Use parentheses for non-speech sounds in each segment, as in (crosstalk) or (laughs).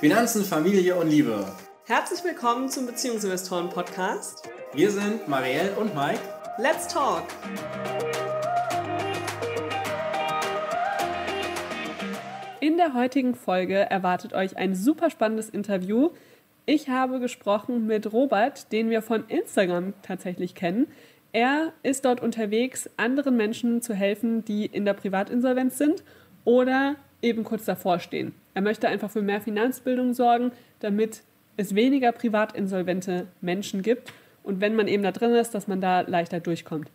Finanzen, Familie und Liebe. Herzlich willkommen zum Beziehungsinvestoren Podcast. Wir sind Marielle und Mike. Let's talk! In der heutigen Folge erwartet euch ein super spannendes Interview. Ich habe gesprochen mit Robert, den wir von Instagram tatsächlich kennen. Er ist dort unterwegs, anderen Menschen zu helfen, die in der Privatinsolvenz sind oder eben kurz davor stehen. Er möchte einfach für mehr Finanzbildung sorgen, damit es weniger privatinsolvente Menschen gibt und wenn man eben da drin ist, dass man da leichter durchkommt.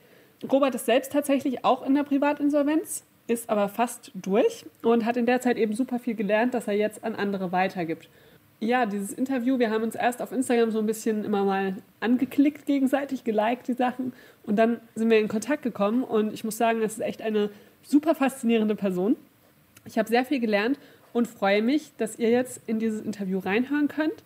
Robert ist selbst tatsächlich auch in der Privatinsolvenz, ist aber fast durch und hat in der Zeit eben super viel gelernt, dass er jetzt an andere weitergibt. Ja, dieses Interview, wir haben uns erst auf Instagram so ein bisschen immer mal angeklickt gegenseitig, geliked die Sachen und dann sind wir in Kontakt gekommen und ich muss sagen, es ist echt eine super faszinierende Person. Ich habe sehr viel gelernt und freue mich, dass ihr jetzt in dieses Interview reinhören könnt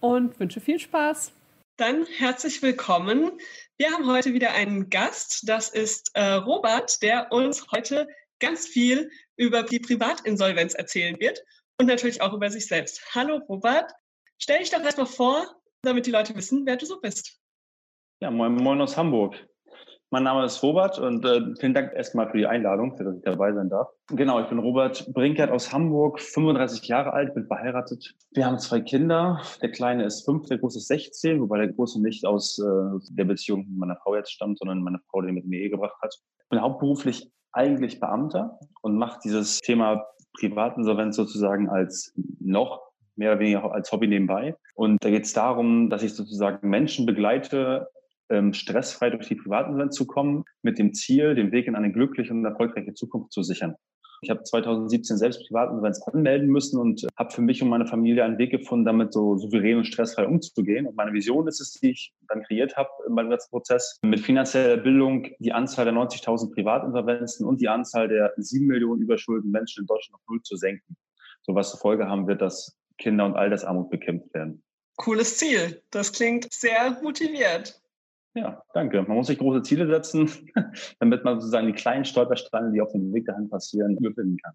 und wünsche viel Spaß. Dann herzlich willkommen. Wir haben heute wieder einen Gast. Das ist äh, Robert, der uns heute ganz viel über die Privatinsolvenz erzählen wird und natürlich auch über sich selbst. Hallo Robert, stell dich doch erstmal vor, damit die Leute wissen, wer du so bist. Ja, moin, moin aus Hamburg. Mein Name ist Robert und äh, vielen Dank erstmal für die Einladung, dass ich dabei sein darf. Genau, ich bin Robert Brinkert aus Hamburg, 35 Jahre alt, bin verheiratet. Wir haben zwei Kinder. Der Kleine ist fünf, der Große ist 16, wobei der Große nicht aus äh, der Beziehung mit meiner Frau jetzt stammt, sondern meine Frau, die mit mir Ehe gebracht hat. Ich bin hauptberuflich eigentlich Beamter und mache dieses Thema Privatinsolvenz sozusagen als noch mehr oder weniger als Hobby nebenbei. Und da geht es darum, dass ich sozusagen Menschen begleite, stressfrei durch die Privatinsolvenz zu kommen, mit dem Ziel, den Weg in eine glückliche und erfolgreiche Zukunft zu sichern. Ich habe 2017 selbst Privatinsolvenz anmelden müssen und habe für mich und meine Familie einen Weg gefunden, damit so souverän und stressfrei umzugehen. Und meine Vision ist es, die ich dann kreiert habe beim ganzen Prozess, mit finanzieller Bildung die Anzahl der 90.000 Privatinsolvenzen und die Anzahl der 7 Millionen überschuldeten Menschen in Deutschland auf Null zu senken. So was zur Folge haben wird, dass Kinder- und Altersarmut bekämpft werden. Cooles Ziel. Das klingt sehr motiviert. Ja, danke. Man muss sich große Ziele setzen, (laughs) damit man sozusagen die kleinen Stolpersteine, die auf dem Weg dahin passieren, überwinden kann.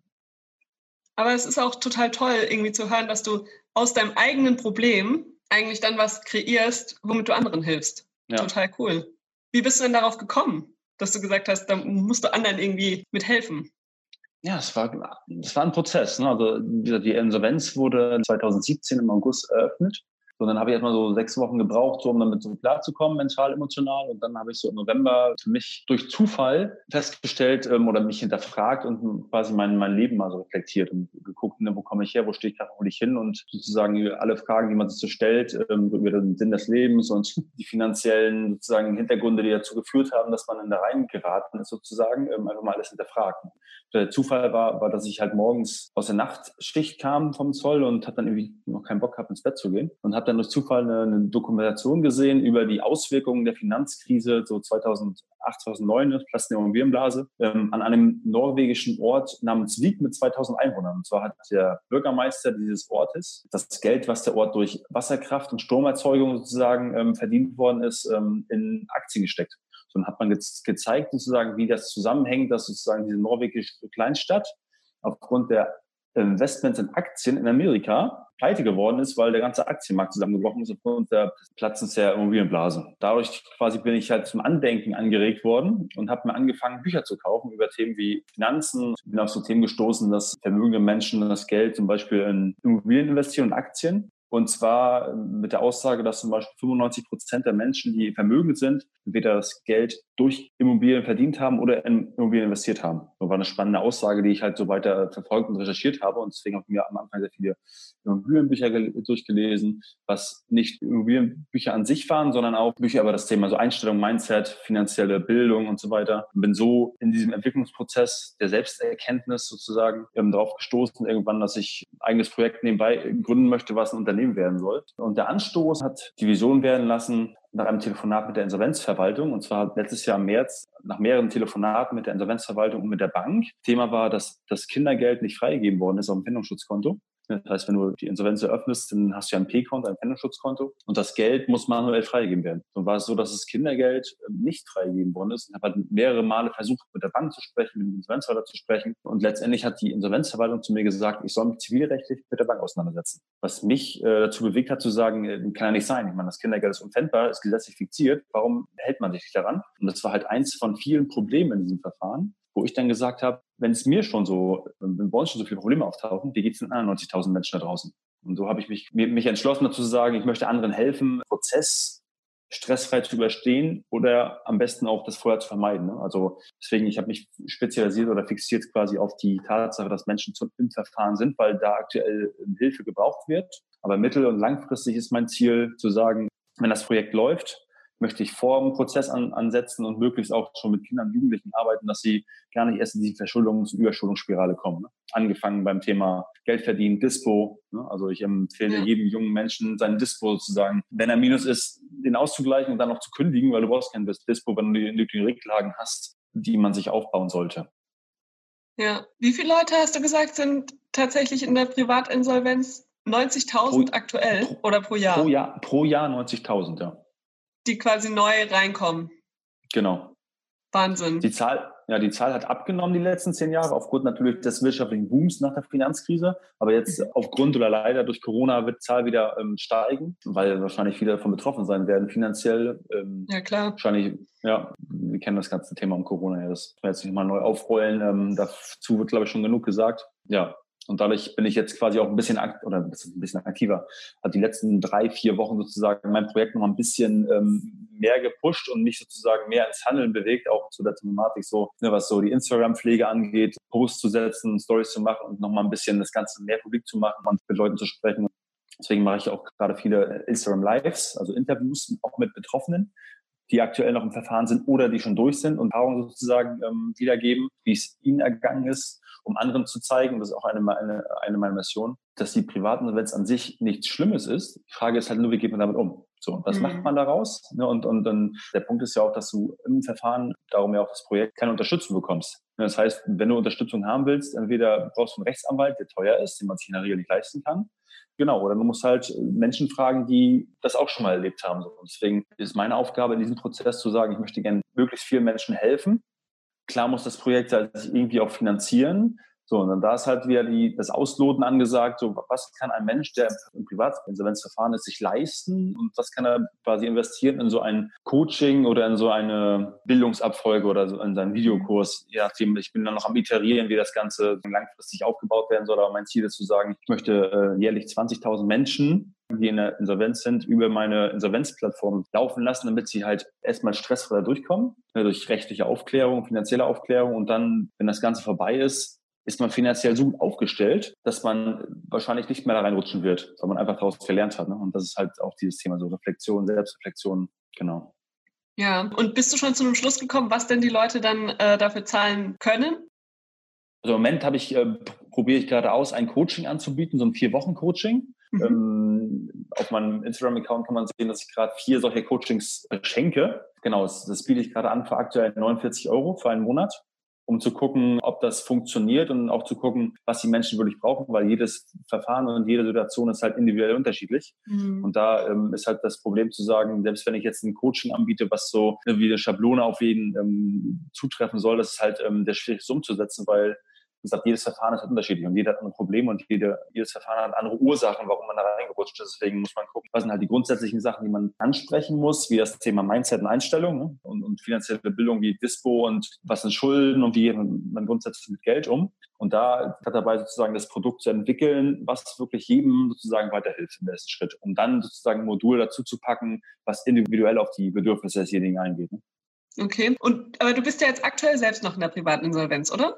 Aber es ist auch total toll, irgendwie zu hören, dass du aus deinem eigenen Problem eigentlich dann was kreierst, womit du anderen hilfst. Ja. Total cool. Wie bist du denn darauf gekommen, dass du gesagt hast, da musst du anderen irgendwie mithelfen? Ja, es war, es war ein Prozess. Ne? Also die Insolvenz wurde 2017 im August eröffnet so, dann habe ich erstmal so sechs Wochen gebraucht, so, um damit so klarzukommen, mental, emotional. Und dann habe ich so im November für mich durch Zufall festgestellt ähm, oder mich hinterfragt und quasi mein, mein Leben mal so reflektiert und geguckt, ne, wo komme ich her, wo stehe ich gerade, wo ich hin und sozusagen alle Fragen, die man sich so stellt, ähm, über den Sinn des Lebens und (laughs) die finanziellen sozusagen Hintergründe, die dazu geführt haben, dass man in da reingeraten ist, sozusagen, ähm, einfach mal alles hinterfragt. Der Zufall war, war, dass ich halt morgens aus der Nachtschicht kam vom Zoll und habe dann irgendwie noch keinen Bock gehabt, ins Bett zu gehen und habe dann durch Zufall eine, eine, Dokumentation gesehen über die Auswirkungen der Finanzkrise so 2008, 2009, Platz der Immobilienblase, ähm, an einem norwegischen Ort namens Wieg mit 2000 Einwohnern. Und zwar hat der Bürgermeister dieses Ortes das Geld, was der Ort durch Wasserkraft und Stromerzeugung sozusagen ähm, verdient worden ist, ähm, in Aktien gesteckt. Dann hat man ge gezeigt sozusagen, wie das zusammenhängt, dass sozusagen diese norwegische Kleinstadt aufgrund der Investments in Aktien in Amerika pleite geworden ist, weil der ganze Aktienmarkt zusammengebrochen ist aufgrund der Platzens der Immobilienblase. Dadurch quasi bin ich halt zum Andenken angeregt worden und habe mir angefangen, Bücher zu kaufen über Themen wie Finanzen. Ich bin auf so Themen gestoßen, dass vermögende Menschen das Geld zum Beispiel in Immobilien investieren und Aktien. Und zwar mit der Aussage, dass zum Beispiel 95 Prozent der Menschen, die vermögend sind, entweder das Geld durch Immobilien verdient haben oder in Immobilien investiert haben. War eine spannende Aussage, die ich halt so weiter verfolgt und recherchiert habe. Und deswegen habe ich mir am Anfang sehr viele Immobilienbücher durchgelesen, was nicht Immobilienbücher an sich waren, sondern auch Bücher über das Thema so Einstellung, Mindset, finanzielle Bildung und so weiter. Bin so in diesem Entwicklungsprozess der Selbsterkenntnis sozusagen ähm, darauf gestoßen, irgendwann, dass ich ein eigenes Projekt nebenbei gründen möchte, was ein Unternehmen werden soll. Und der Anstoß hat die Vision werden lassen, nach einem Telefonat mit der Insolvenzverwaltung. Und zwar letztes Jahr im März, nach mehreren Telefonaten mit der Insolvenzverwaltung und mit der Bank. Thema war, dass das Kindergeld nicht freigegeben worden ist auf dem Bindungsschutzkonto Das heißt, wenn du die Insolvenz eröffnest, dann hast du ja ein P-Konto, ein Pfändungsschutzkonto und das Geld muss manuell freigegeben werden. Und war es so, dass das Kindergeld ähm, nicht freigegeben worden ist. Ich habe halt mehrere Male versucht, mit der Bank zu sprechen, mit dem Insolvenzverwalter zu sprechen und letztendlich hat die Insolvenzverwaltung zu mir gesagt, ich soll mich zivilrechtlich mit der Bank auseinandersetzen. Was mich äh, dazu bewegt hat zu sagen, äh, kann ja nicht sein. Ich meine, das Kindergeld ist unpfändbar, ist gesetzlich fixiert. Warum hält man sich nicht daran? Und das war halt eins von vielen Problemen in diesem Verfahren wo ich dann gesagt habe, wenn es mir schon so, wenn bei uns schon so viele Probleme auftauchen, wie geht es den anderen 90.000 Menschen da draußen? Und so habe ich mich, mich entschlossen dazu zu sagen, ich möchte anderen helfen, Prozess stressfrei zu überstehen oder am besten auch das vorher zu vermeiden. Ne? Also deswegen, ich habe mich spezialisiert oder fixiert quasi auf die Tatsache, dass Menschen zum, im Verfahren sind, weil da aktuell Hilfe gebraucht wird. Aber mittel- und langfristig ist mein Ziel zu sagen, wenn das Projekt läuft, möchte ich vor dem Prozess an, ansetzen und möglichst auch schon mit Kindern und Jugendlichen arbeiten, dass sie gar nicht erst in die Verschuldungs- und Überschuldungsspirale kommen. Ne? Angefangen beim Thema Geld verdienen, Dispo. Ne? Also ich empfehle ja. jedem jungen Menschen, seinen Dispo sozusagen, wenn er minus ist, den auszugleichen und dann noch zu kündigen, weil du brauchst kein Dispo, wenn du die nötigen Rücklagen hast, die man sich aufbauen sollte. Ja, wie viele Leute hast du gesagt, sind tatsächlich in der Privatinsolvenz? 90.000 aktuell oder pro Jahr? Pro Jahr, pro Jahr 90.000, ja die quasi neu reinkommen. Genau. Wahnsinn. Die Zahl, ja, die Zahl hat abgenommen die letzten zehn Jahre aufgrund natürlich des wirtschaftlichen Booms nach der Finanzkrise. Aber jetzt mhm. aufgrund oder leider durch Corona wird die Zahl wieder ähm, steigen, weil wahrscheinlich viele davon betroffen sein werden finanziell. Ähm, ja, klar. Wahrscheinlich, ja, wir kennen das ganze Thema um Corona. Ja, das wir jetzt nicht mal neu aufrollen. Ähm, dazu wird, glaube ich, schon genug gesagt. Ja, und dadurch bin ich jetzt quasi auch ein bisschen oder ein bisschen aktiver. Hat die letzten drei, vier Wochen sozusagen mein Projekt noch ein bisschen ähm, mehr gepusht und mich sozusagen mehr ins Handeln bewegt, auch zu der Thematik so, ne, was so die Instagram-Pflege angeht, Posts zu setzen, Stories zu machen und noch mal ein bisschen das Ganze mehr publik zu machen und mit Leuten zu sprechen. Deswegen mache ich auch gerade viele Instagram Lives, also Interviews auch mit Betroffenen, die aktuell noch im Verfahren sind oder die schon durch sind und Erfahrungen sozusagen ähm, wiedergeben, wie es ihnen ergangen ist um anderen zu zeigen, das ist auch eine, eine, eine meiner Missionen, dass die privaten Events an sich nichts Schlimmes ist. Die Frage ist halt nur, wie geht man damit um? So, was mhm. macht man daraus? Ne, und, und dann der Punkt ist ja auch, dass du im Verfahren, darum ja auch das Projekt, keine Unterstützung bekommst. Ne, das heißt, wenn du Unterstützung haben willst, entweder brauchst du einen Rechtsanwalt, der teuer ist, den man sich in der Regel nicht leisten kann. Genau, oder du musst halt Menschen fragen, die das auch schon mal erlebt haben. Und deswegen ist meine Aufgabe in diesem Prozess zu sagen, ich möchte gerne möglichst vielen Menschen helfen, Klar muss das Projekt halt irgendwie auch finanzieren. So, und dann da ist halt wieder die, das Ausloten angesagt, so, was kann ein Mensch, der im Privatinsolvenzverfahren ist, sich leisten? Und was kann er quasi investieren in so ein Coaching oder in so eine Bildungsabfolge oder so in seinen Videokurs, je nachdem, ich bin dann noch am iterieren, wie das Ganze langfristig aufgebaut werden soll, aber mein Ziel ist zu sagen, ich möchte äh, jährlich 20.000 Menschen die in der Insolvenz sind, über meine Insolvenzplattform laufen lassen, damit sie halt erstmal stressfrei durchkommen, ne, durch rechtliche Aufklärung, finanzielle Aufklärung. Und dann, wenn das Ganze vorbei ist, ist man finanziell so gut aufgestellt, dass man wahrscheinlich nicht mehr da reinrutschen wird, weil man einfach daraus gelernt hat. Ne? Und das ist halt auch dieses Thema so Reflexion, Selbstreflexion, genau. Ja, und bist du schon zu einem Schluss gekommen, was denn die Leute dann äh, dafür zahlen können? Also im Moment habe ich, äh, probiere ich gerade aus, ein Coaching anzubieten, so ein Vier-Wochen-Coaching. Mhm. Ähm, auf meinem Instagram-Account kann man sehen, dass ich gerade vier solche Coachings schenke. Genau, das, das biete ich gerade an für aktuell 49 Euro für einen Monat, um zu gucken, ob das funktioniert und auch zu gucken, was die Menschen wirklich brauchen, weil jedes Verfahren und jede Situation ist halt individuell unterschiedlich. Mhm. Und da ähm, ist halt das Problem zu sagen, selbst wenn ich jetzt ein Coaching anbiete, was so wie eine Schablone auf jeden ähm, zutreffen soll, das ist halt ähm, der schwierigste umzusetzen, weil gesagt, jedes Verfahren ist halt unterschiedlich und jeder hat andere Probleme und jede, jedes Verfahren hat andere Ursachen, warum man da reingerutscht ist. Deswegen muss man gucken, was sind halt die grundsätzlichen Sachen, die man ansprechen muss, wie das Thema Mindset und Einstellung ne? und, und finanzielle Bildung wie Dispo und was sind Schulden und wie geht man grundsätzlich mit Geld um. Und da hat dabei sozusagen das Produkt zu entwickeln, was wirklich jedem sozusagen weiterhilft im ersten Schritt, um dann sozusagen ein Modul dazu zu packen, was individuell auf die Bedürfnisse desjenigen eingeht. Ne? Okay. Und aber du bist ja jetzt aktuell selbst noch in der privaten Insolvenz, oder?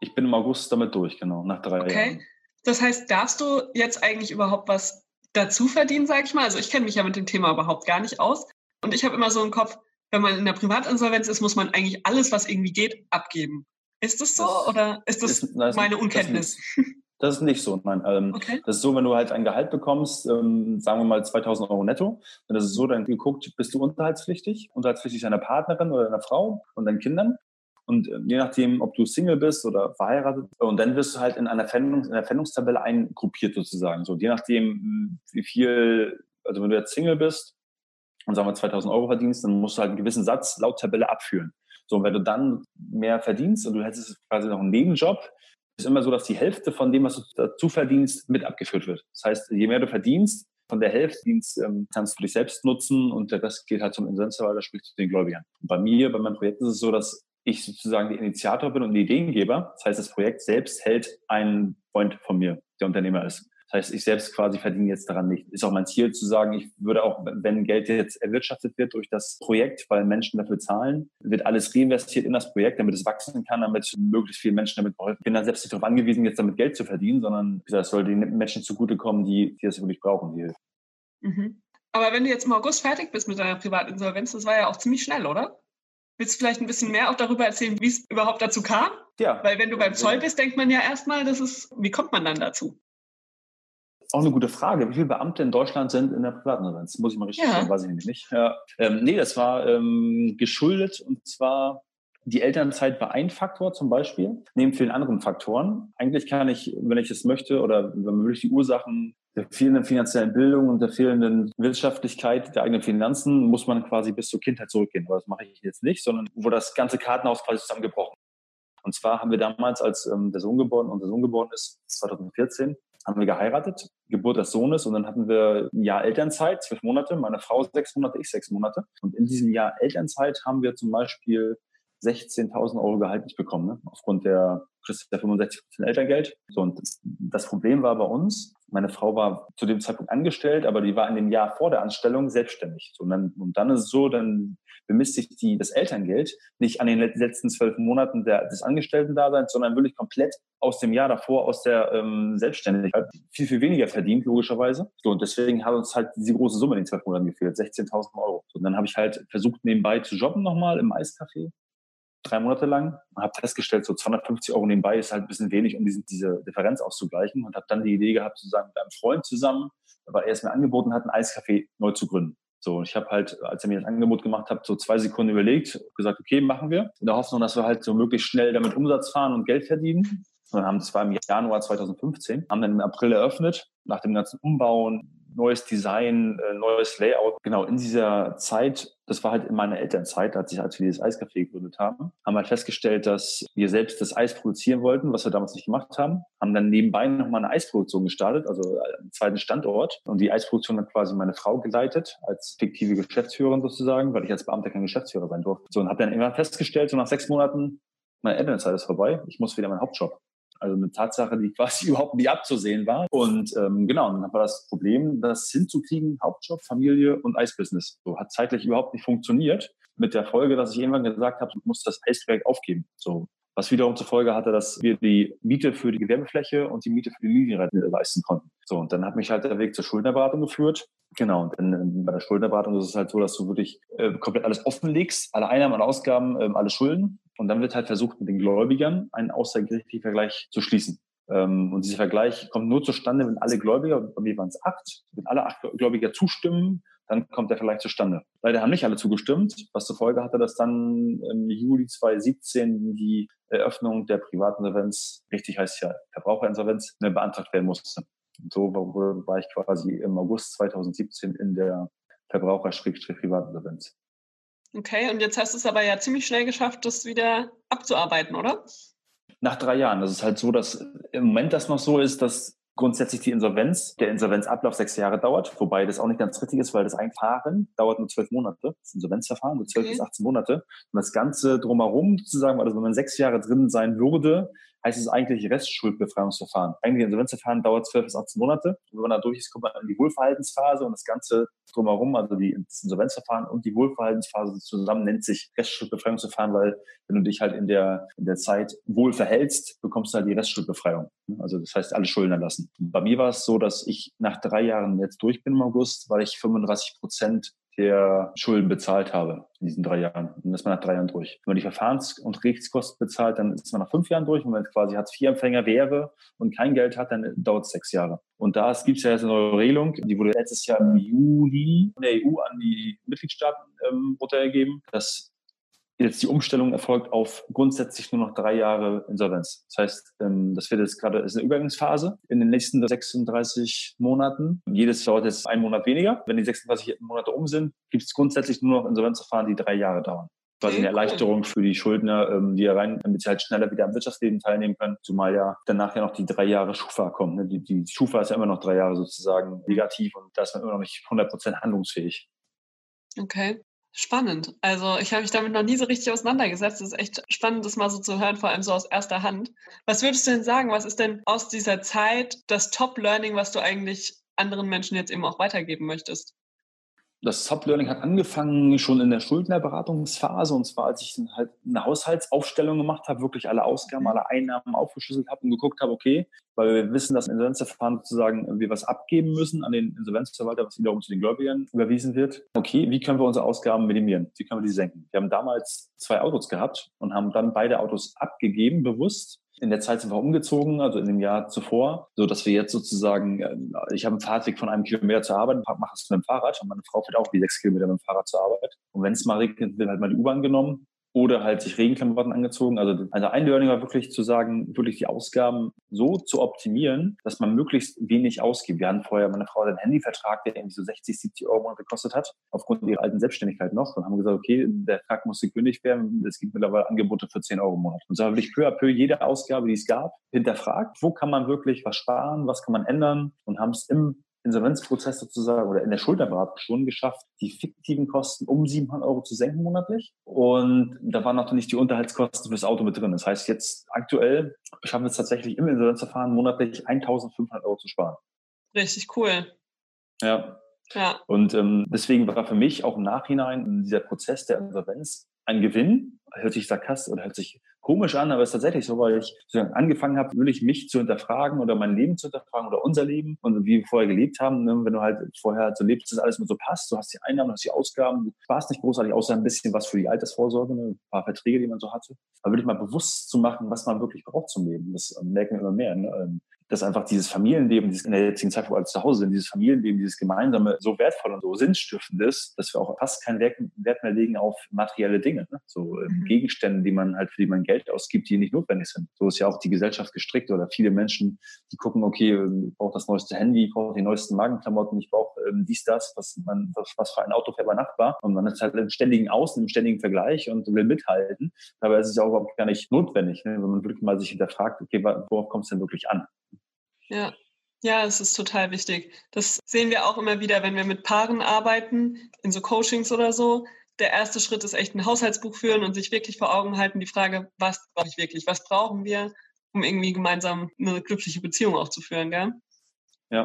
Ich bin im August damit durch, genau, nach drei okay. Jahren. Das heißt, darfst du jetzt eigentlich überhaupt was dazu verdienen, sag ich mal? Also ich kenne mich ja mit dem Thema überhaupt gar nicht aus. Und ich habe immer so im Kopf, wenn man in der Privatinsolvenz ist, muss man eigentlich alles, was irgendwie geht, abgeben. Ist das so das oder ist das, ist, das meine Unkenntnis? Das, das ist nicht so. Nein, ähm, okay. das ist so, wenn du halt ein Gehalt bekommst, ähm, sagen wir mal 2000 Euro netto, dann ist es so, dann geguckt, bist du unterhaltspflichtig, unterhaltspflichtig deiner Partnerin oder deiner Frau und deinen Kindern. Und äh, je nachdem, ob du Single bist oder verheiratet, und dann wirst du halt in einer Pfändung, in der Pfändungstabelle eingruppiert sozusagen. So, je nachdem, hm, wie viel, also wenn du jetzt Single bist und sagen wir 2000 Euro verdienst, dann musst du halt einen gewissen Satz laut Tabelle abführen. So, und wenn du dann mehr verdienst und du hättest quasi noch einen Nebenjob, ist immer so, dass die Hälfte von dem, was du dazu verdienst, mit abgeführt wird. Das heißt, je mehr du verdienst, von der Hälfte Dienst ähm, kannst du dich selbst nutzen und der Rest geht halt zum Insolvenzverwalter, sprich zu den Gläubigern. Und bei mir, bei meinem Projekt ist es so, dass ich sozusagen der Initiator bin und der Ideengeber. Das heißt, das Projekt selbst hält einen Freund von mir, der Unternehmer ist. Das heißt, ich selbst quasi verdiene jetzt daran nicht. Ist auch mein Ziel zu sagen, ich würde auch, wenn Geld jetzt erwirtschaftet wird durch das Projekt, weil Menschen dafür zahlen, wird alles reinvestiert in das Projekt, damit es wachsen kann, damit möglichst viele Menschen damit geholfen. Ich bin dann selbst nicht darauf angewiesen, jetzt damit Geld zu verdienen, sondern es soll den Menschen zugutekommen, die, die das wirklich brauchen, die Hilfe. Mhm. Aber wenn du jetzt im August fertig bist mit deiner Privatinsolvenz, das war ja auch ziemlich schnell, oder? Willst du vielleicht ein bisschen mehr auch darüber erzählen, wie es überhaupt dazu kam? Ja. Weil wenn du beim Zoll bist, denkt man ja erstmal, das ist, wie kommt man dann dazu? Auch eine gute Frage. Wie viele Beamte in Deutschland sind in der Privatinsolvenz? Muss ich mal richtig ja. sagen, weiß ich nämlich nicht. Ja. Ähm, nee, das war ähm, geschuldet und zwar die Elternzeit war ein Faktor zum Beispiel, neben vielen anderen Faktoren. Eigentlich kann ich, wenn ich es möchte oder wenn man wirklich die Ursachen der fehlenden finanziellen Bildung und der fehlenden Wirtschaftlichkeit der eigenen Finanzen muss man quasi bis zur Kindheit zurückgehen. Aber das mache ich jetzt nicht, sondern wo das ganze Kartenhaus quasi zusammengebrochen. Und zwar haben wir damals, als ähm, der Sohn geboren, unser Sohn geboren ist, 2014, haben wir geheiratet, Geburt des Sohnes und dann hatten wir ein Jahr Elternzeit, zwölf Monate, meine Frau sechs Monate, ich sechs Monate. Und in diesem Jahr Elternzeit haben wir zum Beispiel 16.000 Euro Gehalt nicht bekommen, ne? aufgrund der, der 65 Elterngeld. So, und das Problem war bei uns, meine Frau war zu dem Zeitpunkt angestellt, aber die war in dem Jahr vor der Anstellung selbstständig. Und, dann, und dann ist es so, dann bemisst sich die, das Elterngeld nicht an den letzten zwölf Monaten der, des Angestellten-Daseins, sondern wirklich komplett aus dem Jahr davor, aus der ähm, Selbstständigkeit, viel, viel weniger verdient, logischerweise. So, und deswegen hat uns halt diese große Summe in den zwölf Monaten gefehlt, 16.000 Euro. So, und dann habe ich halt versucht, nebenbei zu jobben nochmal im Eiscafé drei Monate lang und habe festgestellt, so 250 Euro nebenbei ist halt ein bisschen wenig, um diese, diese Differenz auszugleichen und habe dann die Idee gehabt, sozusagen mit einem Freund zusammen, weil er es mir angeboten hat, ein Eiscafé neu zu gründen. So, ich habe halt, als er mir das Angebot gemacht hat, so zwei Sekunden überlegt, gesagt, okay, machen wir. In der Hoffnung, dass wir halt so möglichst schnell damit Umsatz fahren und Geld verdienen. Und haben es war im Januar 2015, haben dann im April eröffnet, nach dem ganzen Umbauen, neues Design, äh, neues Layout. Genau, in dieser Zeit, das war halt in meiner Elternzeit, als, ich, als wir dieses Eiscafé gegründet haben, haben wir halt festgestellt, dass wir selbst das Eis produzieren wollten, was wir damals nicht gemacht haben. Haben dann nebenbei nochmal eine Eisproduktion gestartet, also einen zweiten Standort. Und die Eisproduktion hat quasi meine Frau geleitet, als fiktive Geschäftsführerin sozusagen, weil ich als Beamter kein Geschäftsführer sein durfte. So, und habe dann immer festgestellt, so nach sechs Monaten, meine Elternzeit ist vorbei, ich muss wieder meinen Hauptjob also eine Tatsache, die (laughs) quasi überhaupt nicht abzusehen war. Und ähm, genau, dann war das Problem, das hinzukriegen, Hauptjob, Familie und Eisbusiness. So hat zeitlich überhaupt nicht funktioniert. Mit der Folge, dass ich irgendwann gesagt habe, ich muss das Eisprojekt aufgeben. So, was wiederum zur Folge hatte, dass wir die Miete für die Gewerbefläche und die Miete für die Linienretten leisten konnten. So, und dann hat mich halt der Weg zur Schuldnerberatung geführt. Genau, und dann, ähm, bei der Schuldnerberatung ist es halt so, dass du wirklich äh, komplett alles offenlegst, alle Einnahmen, alle Ausgaben, äh, alle Schulden. Und dann wird halt versucht, mit den Gläubigern einen außergerichtlichen Vergleich zu schließen. Ähm, und dieser Vergleich kommt nur zustande, wenn alle Gläubiger, bei mir waren es acht, wenn alle acht Gläubiger zustimmen, dann kommt der Vergleich zustande. Leider haben nicht alle zugestimmt, was zur Folge hatte, dass dann im Juli 2017 die Eröffnung der Privatinsolvenz, richtig heißt ja Verbraucherinsolvenz, beantragt werden musste. Und so war ich quasi im August 2017 in der Verbraucher-Privatinsolvenz. Okay, und jetzt hast du es aber ja ziemlich schnell geschafft, das wieder abzuarbeiten, oder? Nach drei Jahren. Das ist halt so, dass im Moment das noch so ist, dass grundsätzlich die Insolvenz, der Insolvenzablauf sechs Jahre dauert, wobei das auch nicht ganz richtig ist, weil das Einfahren dauert nur zwölf Monate, das Insolvenzverfahren, nur zwölf okay. bis 18 Monate. Und das Ganze drumherum sozusagen, also wenn man sechs Jahre drin sein würde, heißt es eigentlich Restschuldbefreiungsverfahren. Eigentlich Insolvenzverfahren dauert 12 bis 18 Monate. Und wenn man da durch ist, kommt man in die Wohlverhaltensphase und das Ganze drumherum, also die, das Insolvenzverfahren und die Wohlverhaltensphase zusammen nennt sich Restschuldbefreiungsverfahren, weil wenn du dich halt in der, in der Zeit wohl verhältst, bekommst du halt die Restschuldbefreiung. Also das heißt, alle Schulden erlassen. Bei mir war es so, dass ich nach drei Jahren jetzt durch bin im August, weil ich 35 Prozent der Schulden bezahlt habe in diesen drei Jahren. Dann ist man nach drei Jahren durch. Wenn man die Verfahrens- und Rechtskosten bezahlt, dann ist man nach fünf Jahren durch. Und wenn man quasi Hartz-IV-Empfänger wäre und kein Geld hat, dann dauert es sechs Jahre. Und da gibt es ja jetzt eine neue Regelung, die wurde letztes Jahr im Juli von der EU an die Mitgliedstaaten ähm, runtergegeben, dass jetzt die Umstellung erfolgt auf grundsätzlich nur noch drei Jahre Insolvenz. Das heißt, ähm, das wird jetzt gerade, ist eine Übergangsphase in den nächsten 36 Monaten. Jedes dauert jetzt einen Monat weniger. Wenn die 36 Monate um sind, gibt es grundsätzlich nur noch Insolvenzverfahren, die drei Jahre dauern quasi eine Erleichterung für die Schuldner, ähm, die rein, damit sie halt schneller wieder am Wirtschaftsleben teilnehmen können, zumal ja danach ja noch die drei Jahre Schufa kommen. Ne? Die, die Schufa ist ja immer noch drei Jahre sozusagen negativ und da ist man immer noch nicht 100 Prozent handlungsfähig. Okay. Spannend. Also ich habe mich damit noch nie so richtig auseinandergesetzt. Es ist echt spannend, das mal so zu hören, vor allem so aus erster Hand. Was würdest du denn sagen? Was ist denn aus dieser Zeit das Top-Learning, was du eigentlich anderen Menschen jetzt eben auch weitergeben möchtest? Das Top-Learning hat angefangen schon in der Schuldnerberatungsphase und zwar, als ich dann halt eine Haushaltsaufstellung gemacht habe, wirklich alle Ausgaben, mhm. alle Einnahmen aufgeschlüsselt habe und geguckt habe, okay, weil wir wissen, dass im Insolvenzverfahren sozusagen wir was abgeben müssen an den Insolvenzverwalter, was wiederum zu den Gläubigern überwiesen wird. Okay, wie können wir unsere Ausgaben minimieren? Wie können wir die senken? Wir haben damals zwei Autos gehabt und haben dann beide Autos abgegeben, bewusst, in der Zeit sind wir umgezogen, also in dem Jahr zuvor, so dass wir jetzt sozusagen, äh, ich habe einen Fahrtweg von einem Kilometer zur Arbeit, mache es mit dem Fahrrad und meine Frau fährt auch wie sechs Kilometer mit dem Fahrrad zur Arbeit. Und wenn es mal regnet, wird halt mal die U-Bahn genommen oder halt sich Regenklamotten angezogen. Also, also ein Learning war wirklich zu sagen, wirklich die Ausgaben so zu optimieren, dass man möglichst wenig ausgibt. Wir hatten vorher, meine Frau hat einen Handyvertrag, der irgendwie so 60, 70 Euro gekostet hat, aufgrund ihrer alten Selbstständigkeit noch. Und haben gesagt, okay, der Vertrag muss gekündigt werden. Es gibt mittlerweile Angebote für 10 Euro im Monat. Und so habe ich peu à peu jede Ausgabe, die es gab, hinterfragt. Wo kann man wirklich was sparen? Was kann man ändern? Und haben es im Insolvenzprozess sozusagen oder in der Schulterberatung schon geschafft, die fiktiven Kosten um 700 Euro zu senken monatlich. Und da waren natürlich die Unterhaltskosten fürs Auto mit drin. Das heißt, jetzt aktuell schaffen wir es tatsächlich im Insolvenzverfahren monatlich 1500 Euro zu sparen. Richtig cool. Ja. Ja. Und ähm, deswegen war für mich auch im Nachhinein dieser Prozess der Insolvenz ein Gewinn. Hört sich sarkastisch oder hört sich komisch an, aber es ist tatsächlich so, weil ich angefangen habe, wirklich mich zu hinterfragen oder mein Leben zu hinterfragen oder unser Leben und wie wir vorher gelebt haben. Ne? Wenn du halt vorher so lebst, dass alles mit so passt, du hast die Einnahmen, du hast die Ausgaben, du sparst nicht großartig, außer ein bisschen was für die Altersvorsorge, ne? ein paar Verträge, die man so hatte. Aber wirklich mal bewusst zu machen, was man wirklich braucht zum Leben, das merken wir immer mehr. Ne? Dass einfach dieses Familienleben, dieses in der jetzigen Zeit, wo wir alle zu Hause sind, dieses Familienleben, dieses Gemeinsame so wertvoll und so sinnstiftend ist, dass wir auch fast keinen Wert mehr legen auf materielle Dinge, ne? so ähm, mhm. Gegenstände, die man halt, für die man Geld ausgibt, die nicht notwendig sind. So ist ja auch die Gesellschaft gestrickt oder viele Menschen, die gucken, okay, ähm, ich brauche das neueste Handy, ich brauche die neuesten Magenklamotten, ich brauche ähm, dies, das, was man, was, was für ein Auto fährt bei Nachbar. Und man ist halt im ständigen Außen, im ständigen Vergleich und will mithalten. Dabei ist es ja auch überhaupt gar nicht notwendig, ne? wenn man wirklich mal sich hinterfragt, okay, worauf kommt es denn wirklich an? Ja. Ja, es ist total wichtig. Das sehen wir auch immer wieder, wenn wir mit Paaren arbeiten, in so Coachings oder so. Der erste Schritt ist echt ein Haushaltsbuch führen und sich wirklich vor Augen halten, die Frage, was brauche ich wirklich? Was brauchen wir, um irgendwie gemeinsam eine glückliche Beziehung auch zu führen, gell? Ja.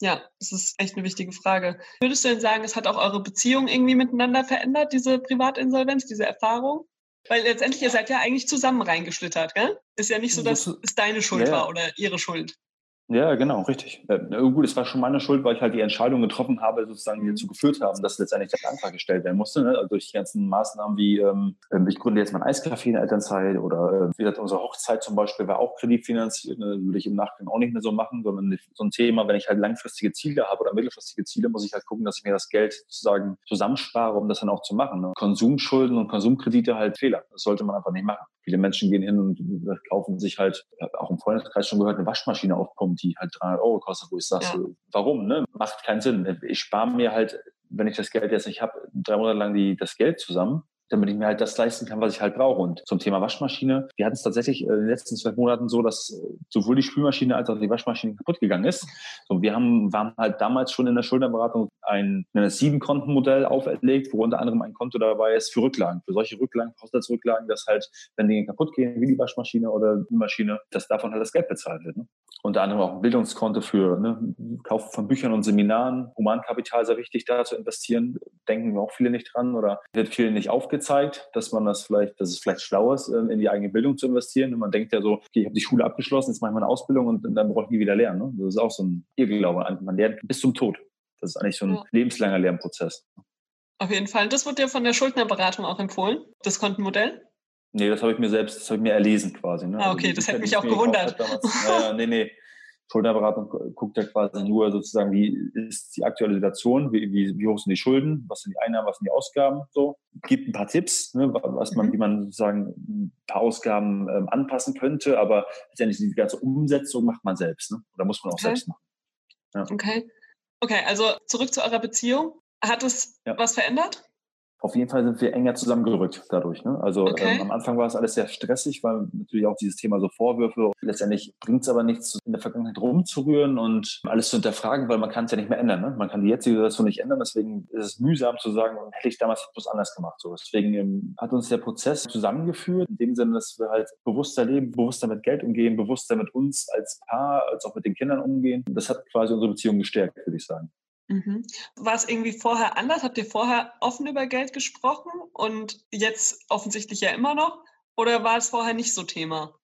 Ja, das ist echt eine wichtige Frage. Würdest du denn sagen, es hat auch eure Beziehung irgendwie miteinander verändert, diese Privatinsolvenz, diese Erfahrung? Weil letztendlich, ihr seid ja eigentlich zusammen reingeschlittert, gell? Ist ja nicht so, dass es deine Schuld ja. war oder ihre Schuld. Ja, genau, richtig. Äh, gut, es war schon meine Schuld, weil ich halt die Entscheidung getroffen habe, sozusagen, die dazu geführt haben, dass letztendlich der Antrag gestellt werden musste. Ne? Also durch die ganzen Maßnahmen wie, ähm, ähm ich gründe jetzt mein Eiscafé in der Elternzeit oder äh, wie gesagt, unsere Hochzeit zum Beispiel war auch kreditfinanziert. Ne? Würde ich im Nachgang auch nicht mehr so machen, sondern so ein Thema, wenn ich halt langfristige Ziele habe oder mittelfristige Ziele, muss ich halt gucken, dass ich mir das Geld sozusagen zusammenspare, um das dann auch zu machen. Ne? Konsumschulden und Konsumkredite halt Fehler. Das sollte man einfach nicht machen. Viele Menschen gehen hin und kaufen sich halt, auch im Freundeskreis schon gehört, eine Waschmaschine aufpumpen, die halt 300 Euro kostet, wo ich sage, ja. so, warum? Ne? Macht keinen Sinn. Ich spare mir halt, wenn ich das Geld jetzt nicht habe, drei Monate lang die, das Geld zusammen damit ich mir halt das leisten kann, was ich halt brauche. Und zum Thema Waschmaschine, wir hatten es tatsächlich in den letzten zwölf Monaten so, dass sowohl die Spülmaschine als auch die Waschmaschine kaputt gegangen ist. So, wir haben, waren halt damals schon in der Schulterberatung ein, ein Sieben-Konten-Modell auferlegt, wo unter anderem ein Konto dabei ist für Rücklagen, für solche Rücklagen, Haushaltsrücklagen, dass halt, wenn Dinge kaputt gehen, wie die Waschmaschine oder die Maschine, dass davon halt das Geld bezahlt wird. Ne? Unter anderem auch ein Bildungskonto für ne, Kauf von Büchern und Seminaren, Humankapital sehr wichtig, da zu investieren, denken auch viele nicht dran oder wird vielen nicht aufgezeigt, dass man das vielleicht, dass es vielleicht schlau ist, ähm, in die eigene Bildung zu investieren. Und man denkt ja so, okay, ich habe die Schule abgeschlossen, jetzt mache ich meine Ausbildung und dann brauche ich nie wieder lernen. Ne? Das ist auch so ein Irrglaube. Man lernt bis zum Tod. Das ist eigentlich so ein ja. lebenslanger Lernprozess. Auf jeden Fall. Das wird dir von der Schuldnerberatung auch empfohlen, das Kontenmodell? Nee, das habe ich mir selbst, das habe ich mir erlesen quasi. Ne? Ah, okay, also, das hätte mich auch gewundert. Naja, nee, nee. Schuldenberatung guckt ja quasi nur sozusagen, wie ist die aktuelle Situation, wie, wie, wie hoch sind die Schulden, was sind die Einnahmen, was sind die Ausgaben, so. Gibt ein paar Tipps, ne, was man, mhm. wie man sozusagen ein paar Ausgaben ähm, anpassen könnte, aber letztendlich die ganze Umsetzung macht man selbst, ne? Oder muss man auch okay. selbst machen. Ja. Okay. Okay, also zurück zu eurer Beziehung. Hat es ja. was verändert? Auf jeden Fall sind wir enger zusammengerückt dadurch. Ne? Also okay. ähm, am Anfang war es alles sehr stressig, weil natürlich auch dieses Thema so Vorwürfe, letztendlich bringt es aber nichts, in der Vergangenheit rumzurühren und alles zu hinterfragen, weil man kann es ja nicht mehr ändern. Ne? Man kann die jetzige Situation nicht ändern, deswegen ist es mühsam zu sagen, hätte ich damals etwas anders gemacht. So. Deswegen ähm, hat uns der Prozess zusammengeführt, in dem Sinne, dass wir halt bewusster leben, bewusster mit Geld umgehen, bewusster mit uns als Paar, als auch mit den Kindern umgehen. Das hat quasi unsere Beziehung gestärkt, würde ich sagen. Mhm. War es irgendwie vorher anders? Habt ihr vorher offen über Geld gesprochen und jetzt offensichtlich ja immer noch? Oder war es vorher nicht so Thema?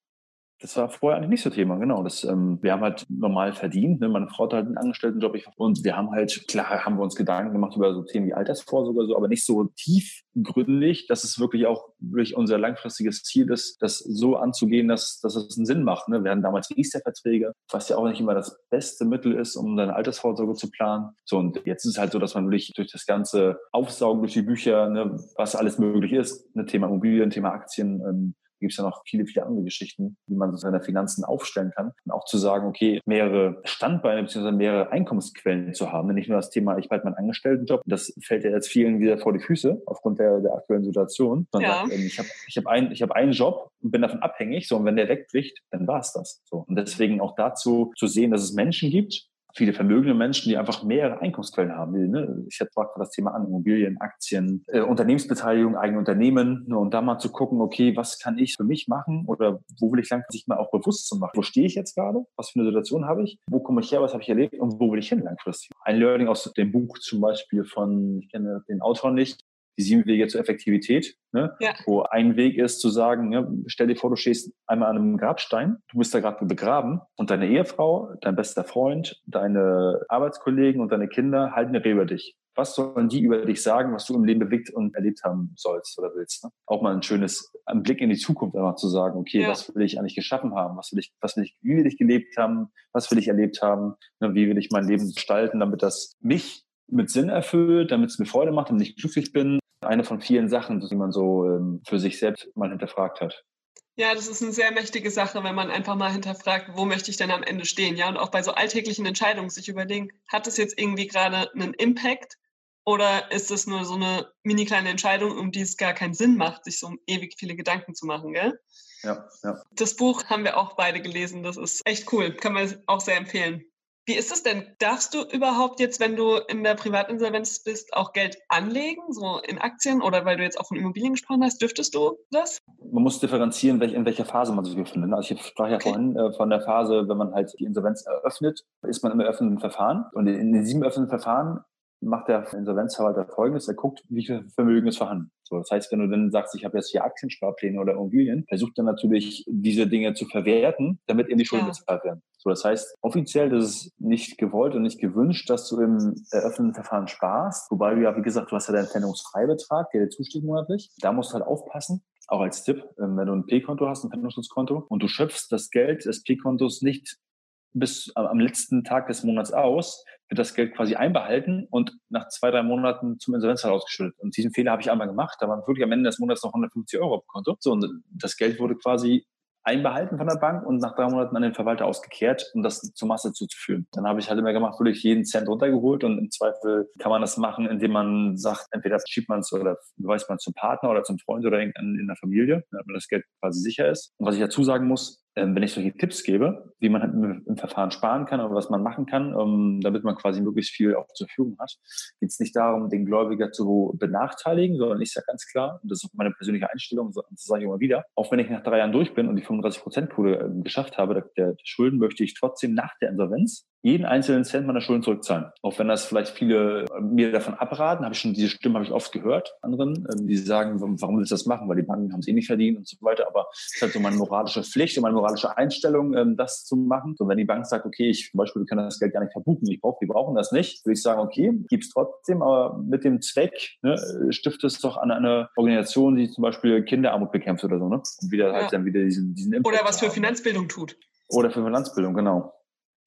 Das war vorher eigentlich nicht so Thema, genau. Das, ähm, wir haben halt normal verdient. Ne? Meine Frau hat halt einen Angestelltenjob. Ich, und wir haben halt, klar, haben wir uns Gedanken gemacht über so Themen wie Altersvorsorge, so, aber nicht so tiefgründig, dass es wirklich auch wirklich unser langfristiges Ziel ist, das so anzugehen, dass, dass es einen Sinn macht. Ne? Wir hatten damals Riester-Verträge, was ja auch nicht immer das beste Mittel ist, um seine Altersvorsorge zu planen. So, und jetzt ist es halt so, dass man wirklich durch das ganze Aufsaugen durch die Bücher, ne, was alles möglich ist, ne, Thema Immobilien, Thema Aktien, ähm, gibt es ja noch viele, viele andere Geschichten, wie man seine Finanzen aufstellen kann. Und auch zu sagen, okay, mehrere Standbeine bzw. mehrere Einkommensquellen zu haben. Nicht nur das Thema, ich behalte meinen Angestelltenjob, das fällt ja jetzt vielen wieder vor die Füße aufgrund der, der aktuellen Situation. Man ja. sagt, ähm, ich habe ich hab ein, ich hab einen Job und bin davon abhängig. So, und wenn der wegbricht, dann war es das. So. Und deswegen auch dazu zu sehen, dass es Menschen gibt, viele vermögende Menschen, die einfach mehrere Einkommensquellen haben will. Ne? Ich hatte gerade das Thema an Immobilien, Aktien, äh, Unternehmensbeteiligung, eigene Unternehmen. Ne? Und da mal zu gucken, okay, was kann ich für mich machen oder wo will ich langfristig mal auch bewusst zu machen? Wo stehe ich jetzt gerade? Was für eine Situation habe ich? Wo komme ich her? Was habe ich erlebt? Und wo will ich hin langfristig? Ein Learning aus dem Buch zum Beispiel von, ich kenne den Autor nicht, die sieben Wege zur Effektivität, ne? ja. wo ein Weg ist zu sagen, ne, stell dir vor, du stehst einmal an einem Grabstein, du bist da gerade begraben und deine Ehefrau, dein bester Freund, deine Arbeitskollegen und deine Kinder halten eine Rede über dich. Was sollen die über dich sagen, was du im Leben bewegt und erlebt haben sollst oder willst? Ne? Auch mal ein schönes ein Blick in die Zukunft einfach zu sagen, okay, ja. was will ich eigentlich geschaffen haben? Was will ich, was will ich, wie will ich gelebt haben? Was will ich erlebt haben? Ne, wie will ich mein Leben gestalten, damit das mich mit Sinn erfüllt, damit es mir Freude macht, damit ich glücklich bin eine von vielen Sachen, die man so ähm, für sich selbst mal hinterfragt hat. Ja, das ist eine sehr mächtige Sache, wenn man einfach mal hinterfragt, wo möchte ich denn am Ende stehen? Ja, und auch bei so alltäglichen Entscheidungen sich überlegen, hat es jetzt irgendwie gerade einen Impact oder ist es nur so eine mini kleine Entscheidung, um die es gar keinen Sinn macht, sich so ewig viele Gedanken zu machen, gell? Ja, ja. Das Buch haben wir auch beide gelesen. Das ist echt cool. Kann man auch sehr empfehlen. Wie ist es denn? Darfst du überhaupt jetzt, wenn du in der Privatinsolvenz bist, auch Geld anlegen, so in Aktien oder weil du jetzt auch von Immobilien gesprochen hast, dürftest du das? Man muss differenzieren, in welcher Phase man sich befindet. Also ich sprach ja okay. vorhin äh, von der Phase, wenn man halt die Insolvenz eröffnet, ist man im eröffneten Verfahren. Und in den sieben öffentlichen Verfahren macht der Insolvenzverwalter folgendes, er guckt, wie viel Vermögen ist vorhanden. So, das heißt, wenn du dann sagst, ich habe jetzt hier Aktiensparpläne oder Immobilien, versucht dann natürlich diese Dinge zu verwerten, damit eben die Schulden ja. bezahlt werden. So, das heißt, offiziell ist es nicht gewollt und nicht gewünscht, dass du im eröffneten Verfahren sparst. Wobei du ja, wie gesagt, du hast ja deinen Pfändungsfreibetrag, der dir zusteht monatlich. Da musst du halt aufpassen. Auch als Tipp, ähm, wenn du ein P-Konto hast, ein Pfändungsschutzkonto, und du schöpfst das Geld des P-Kontos nicht bis am letzten Tag des Monats aus, wird das Geld quasi einbehalten und nach zwei, drei Monaten zum Insolvenzfall ausgeschüttet. Und diesen Fehler habe ich einmal gemacht. Da waren wirklich am Ende des Monats noch 150 Euro auf dem Konto. So, und das Geld wurde quasi einbehalten von der Bank und nach drei Monaten an den Verwalter ausgekehrt, um das zur Masse zuzuführen. Dann habe ich halt immer gemacht, wirklich jeden Cent runtergeholt und im Zweifel kann man das machen, indem man sagt, entweder schiebt man es oder beweist man es zum Partner oder zum Freund oder in, der Familie, damit das Geld quasi sicher ist. Und was ich dazu sagen muss, wenn ich solche Tipps gebe, wie man halt im, Verfahren sparen kann oder was man machen kann, um, damit man quasi möglichst viel auch zur Verfügung hat, geht es nicht darum, den Gläubiger zu benachteiligen, sondern ich sage ganz klar, und das ist auch meine persönliche Einstellung, das sage ich immer wieder, auch wenn ich nach drei Jahren durch bin und die 35%-Quote äh, geschafft habe, der Schulden möchte ich trotzdem nach der Insolvenz jeden einzelnen Cent meiner Schulden zurückzahlen. Auch wenn das vielleicht viele äh, mir davon abraten, habe ich schon, diese Stimme habe ich oft gehört, anderen, ähm, die sagen, warum willst du das machen? Weil die Banken haben es eh nicht verdient und so weiter. Aber es ist halt so meine moralische Pflicht und meine moralische Einstellung, ähm, das zu machen. So, wenn die Bank sagt, okay, ich zum Beispiel, können das Geld gar nicht verbuchen, ich brauche, wir brauchen das nicht, würde ich sagen, okay, gib's trotzdem, aber mit dem Zweck, ne, stifte es doch an eine Organisation, die zum Beispiel Kinderarmut bekämpft oder so, ne? Und wieder halt ja. halt dann wieder diesen, diesen Impact Oder was für Finanzbildung tut. Oder für Finanzbildung, genau.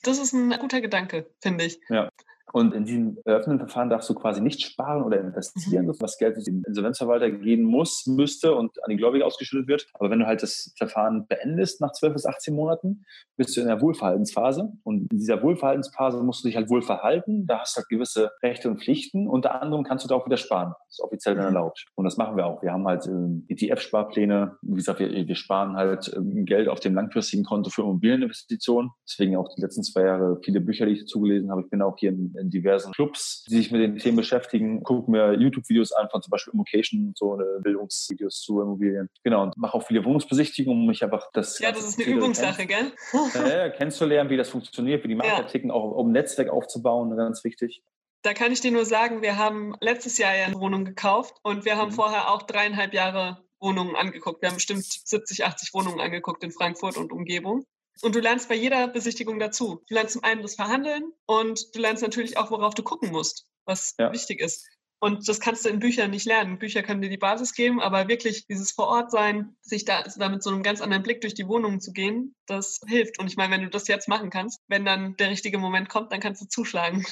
Das ist ein guter Gedanke, finde ich. Ja. Und in diesem eröffnenden Verfahren darfst du quasi nicht sparen oder investieren, mhm. was Geld in den Insolvenzverwalter gehen muss, müsste und an die Gläubiger ausgeschüttet wird. Aber wenn du halt das Verfahren beendest nach 12 bis 18 Monaten, bist du in der Wohlverhaltensphase. Und in dieser Wohlverhaltensphase musst du dich halt wohl verhalten. Da hast du halt gewisse Rechte und Pflichten. Unter anderem kannst du da auch wieder sparen. Das ist offiziell dann mhm. erlaubt. Und das machen wir auch. Wir haben halt äh, ETF-Sparpläne. Wie gesagt, wir, wir sparen halt äh, Geld auf dem langfristigen Konto für Immobilieninvestitionen. Deswegen auch die letzten zwei Jahre viele Bücher, die ich zugelesen habe. Ich bin auch hier in in diversen Clubs, die sich mit den Themen beschäftigen, gucke mir YouTube-Videos an von zum Beispiel Immocation, so eine Bildungsvideos zu Immobilien. Genau, und mache auch viele Wohnungsbesichtigungen, um mich einfach das. Ja, das ist eine Übungssache, gell? ja, kennenzulernen, wie das funktioniert, wie die Makler ja. ticken, auch um ein Netzwerk aufzubauen, ganz wichtig. Da kann ich dir nur sagen, wir haben letztes Jahr ja eine Wohnung gekauft und wir haben mhm. vorher auch dreieinhalb Jahre Wohnungen angeguckt. Wir haben bestimmt 70, 80 Wohnungen angeguckt in Frankfurt und Umgebung. Und du lernst bei jeder Besichtigung dazu. Du lernst zum einen das Verhandeln und du lernst natürlich auch, worauf du gucken musst, was ja. wichtig ist. Und das kannst du in Büchern nicht lernen. Bücher können dir die Basis geben, aber wirklich dieses Vorortsein, sich da, da mit so einem ganz anderen Blick durch die Wohnungen zu gehen, das hilft. Und ich meine, wenn du das jetzt machen kannst, wenn dann der richtige Moment kommt, dann kannst du zuschlagen.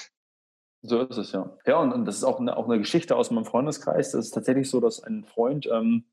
So ist es ja. Ja, und, und das ist auch eine, auch eine Geschichte aus meinem Freundeskreis. Das ist tatsächlich so, dass ein Freund ähm,